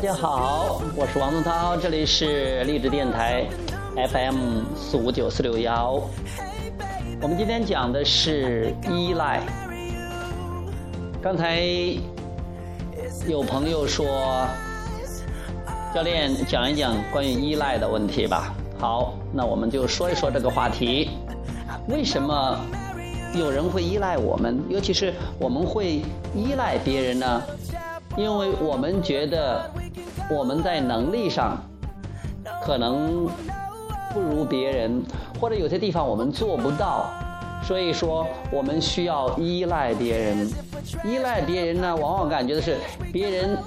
大家好，我是王东涛，这里是励志电台 FM 四五九四六幺。我们今天讲的是依赖。刚才有朋友说，教练讲一讲关于依赖的问题吧。好，那我们就说一说这个话题。为什么有人会依赖我们？尤其是我们会依赖别人呢？因为我们觉得我们在能力上可能不如别人，或者有些地方我们做不到，所以说我们需要依赖别人。依赖别人呢，往往感觉的是别人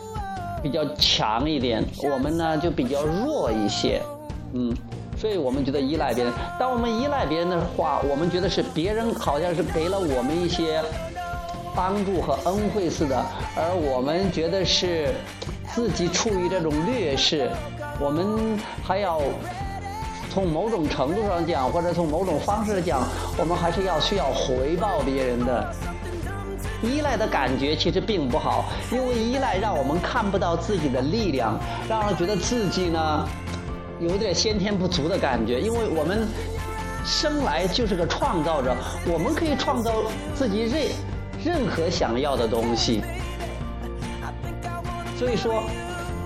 比较强一点，我们呢就比较弱一些，嗯，所以我们觉得依赖别人。当我们依赖别人的话，我们觉得是别人好像是给了我们一些。帮助和恩惠似的，而我们觉得是自己处于这种劣势，我们还要从某种程度上讲，或者从某种方式讲，我们还是要需要回报别人的。依赖的感觉其实并不好，因为依赖让我们看不到自己的力量，让人觉得自己呢有点先天不足的感觉，因为我们生来就是个创造者，我们可以创造自己任。任何想要的东西，所以说，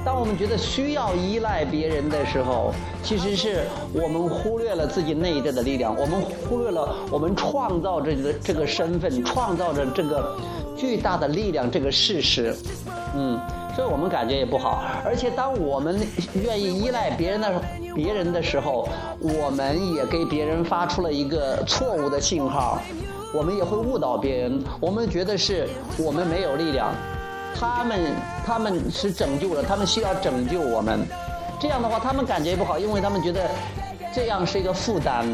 当我们觉得需要依赖别人的时候，其实是我们忽略了自己内在的力量，我们忽略了我们创造着的这个身份，创造着这个巨大的力量这个事实，嗯，所以我们感觉也不好。而且，当我们愿意依赖别人的别人的时候，我们也给别人发出了一个错误的信号。我们也会误导别人，我们觉得是我们没有力量，他们他们是拯救了，他们需要拯救我们，这样的话他们感觉不好，因为他们觉得这样是一个负担，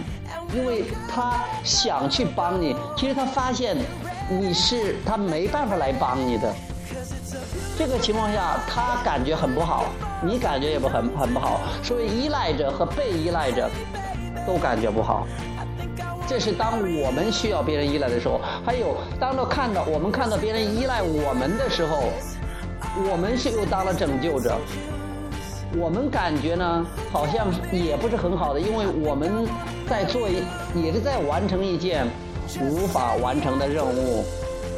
因为他想去帮你，其实他发现你是他没办法来帮你的，这个情况下他感觉很不好，你感觉也不很很不好，所以依赖着和被依赖着都感觉不好。这是当我们需要别人依赖的时候，还有当到看到我们看到别人依赖我们的时候，我们是又当了拯救者。我们感觉呢，好像也不是很好的，因为我们在做，也是在完成一件无法完成的任务，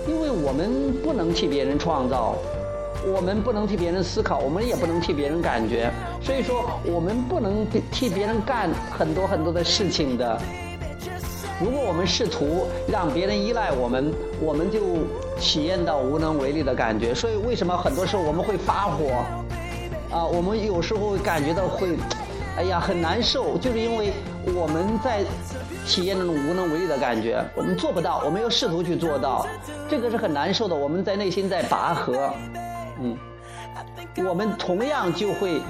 因为我们不能替别人创造，我们不能替别人思考，我们也不能替别人感觉，所以说我们不能替别人干很多很多的事情的。如果我们试图让别人依赖我们，我们就体验到无能为力的感觉。所以，为什么很多时候我们会发火？啊，我们有时候感觉到会，哎呀，很难受，就是因为我们在体验那种无能为力的感觉。我们做不到，我们又试图去做到，这个是很难受的。我们在内心在拔河，嗯，我们同样就会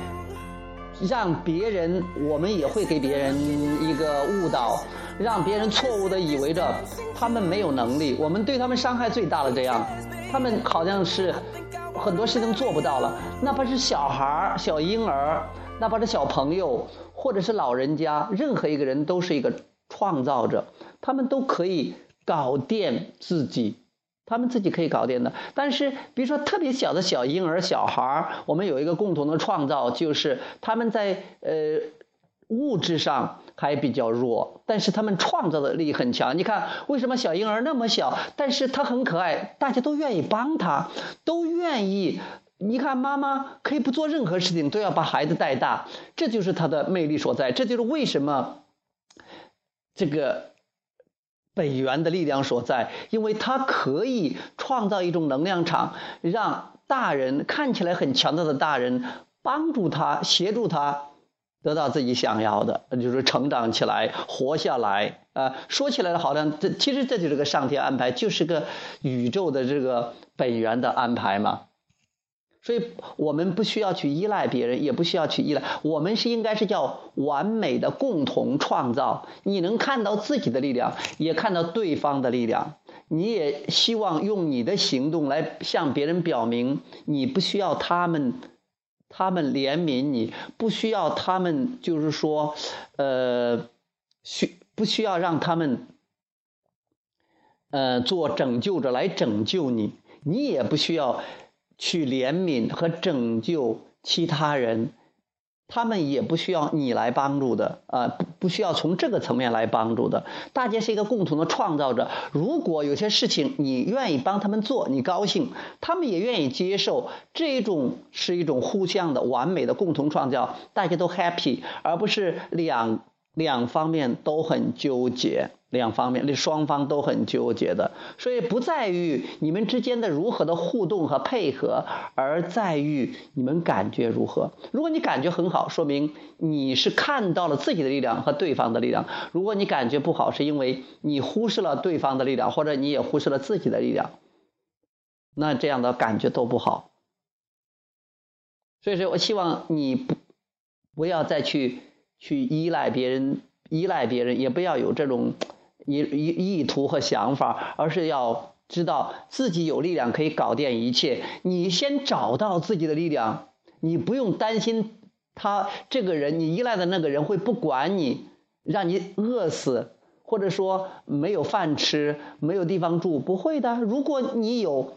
让别人，我们也会给别人一个误导。让别人错误的以为着他们没有能力，我们对他们伤害最大的这样，他们好像是很多事情做不到了。哪怕是小孩儿、小婴儿，哪怕是小朋友，或者是老人家，任何一个人都是一个创造者，他们都可以搞定自己，他们自己可以搞定的。但是，比如说特别小的小婴儿、小孩儿，我们有一个共同的创造，就是他们在呃。物质上还比较弱，但是他们创造的力很强。你看，为什么小婴儿那么小，但是他很可爱，大家都愿意帮他，都愿意。你看，妈妈可以不做任何事情，都要把孩子带大，这就是他的魅力所在。这就是为什么这个本源的力量所在，因为他可以创造一种能量场，让大人看起来很强大的大人帮助他，协助他。得到自己想要的，就是成长起来，活下来啊！说起来好像这其实这就是个上天安排，就是个宇宙的这个本源的安排嘛。所以我们不需要去依赖别人，也不需要去依赖，我们是应该是叫完美的共同创造。你能看到自己的力量，也看到对方的力量，你也希望用你的行动来向别人表明，你不需要他们。他们怜悯你，不需要他们，就是说，呃，需不需要让他们，呃，做拯救者来拯救你？你也不需要去怜悯和拯救其他人。他们也不需要你来帮助的，呃，不不需要从这个层面来帮助的。大家是一个共同的创造者。如果有些事情你愿意帮他们做，你高兴，他们也愿意接受，这种是一种互相的完美的共同创造，大家都 happy，而不是两两方面都很纠结。两方面，那双方都很纠结的，所以不在于你们之间的如何的互动和配合，而在于你们感觉如何。如果你感觉很好，说明你是看到了自己的力量和对方的力量；如果你感觉不好，是因为你忽视了对方的力量，或者你也忽视了自己的力量，那这样的感觉都不好。所以说我希望你不不要再去去依赖别人，依赖别人，也不要有这种。意意意图和想法，而是要知道自己有力量可以搞定一切。你先找到自己的力量，你不用担心他这个人，你依赖的那个人会不管你，让你饿死，或者说没有饭吃，没有地方住，不会的。如果你有。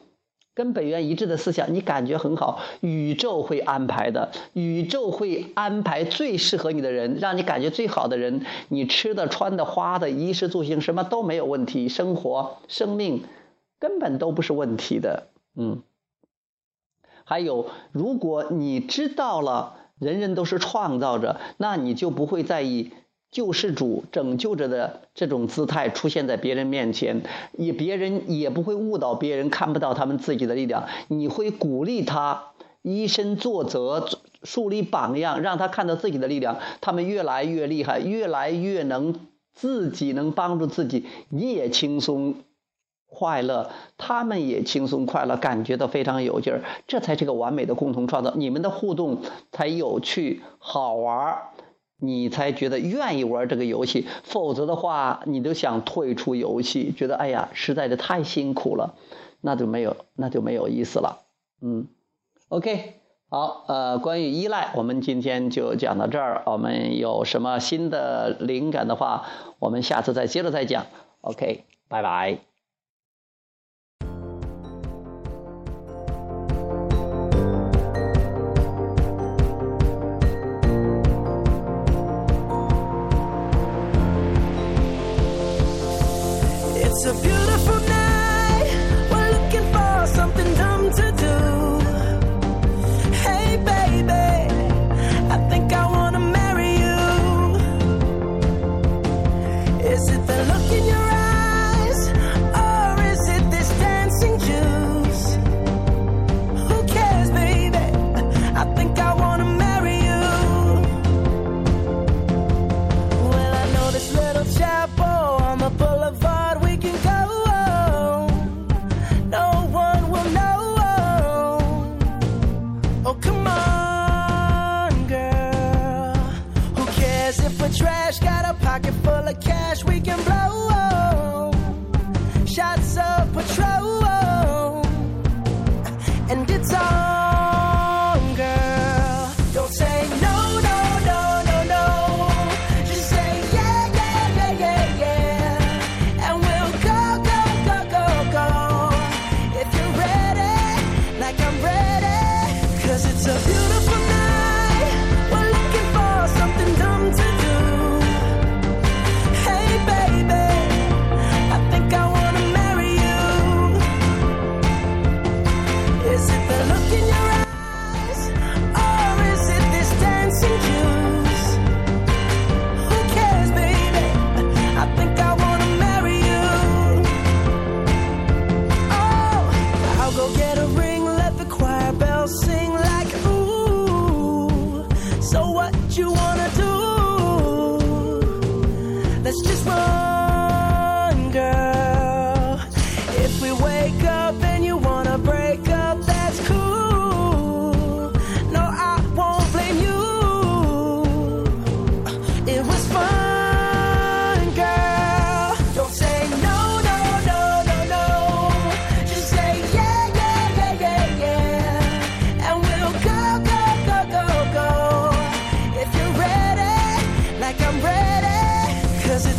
跟本源一致的思想，你感觉很好，宇宙会安排的，宇宙会安排最适合你的人，让你感觉最好的人，你吃的、穿的、花的，衣食住行什么都没有问题，生活、生命根本都不是问题的。嗯，还有，如果你知道了人人都是创造者，那你就不会在意。救世主拯救者的这种姿态出现在别人面前，也别人也不会误导别人看不到他们自己的力量。你会鼓励他以身作则，树立榜样，让他看到自己的力量。他们越来越厉害，越来越能自己能帮助自己，你也轻松快乐，他们也轻松快乐，感觉到非常有劲儿。这才是个完美的共同创造，你们的互动才有趣好玩儿。你才觉得愿意玩这个游戏，否则的话，你都想退出游戏，觉得哎呀，实在是太辛苦了，那就没有，那就没有意思了。嗯，OK，好，呃，关于依赖，我们今天就讲到这儿。我们有什么新的灵感的话，我们下次再接着再讲。OK，拜拜。a beautiful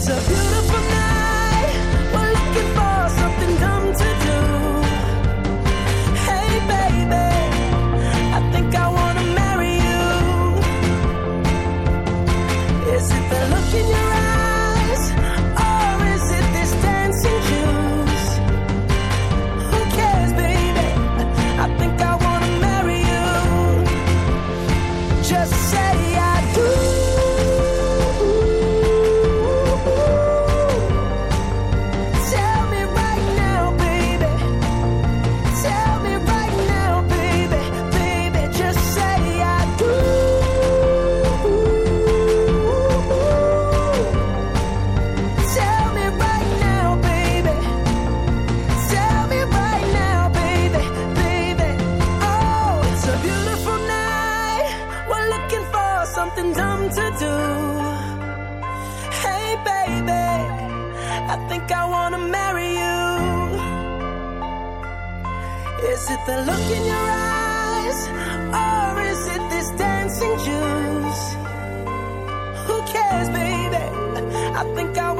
disappear. Is it the look in your eyes, or is it this dancing juice? Who cares, baby? I think I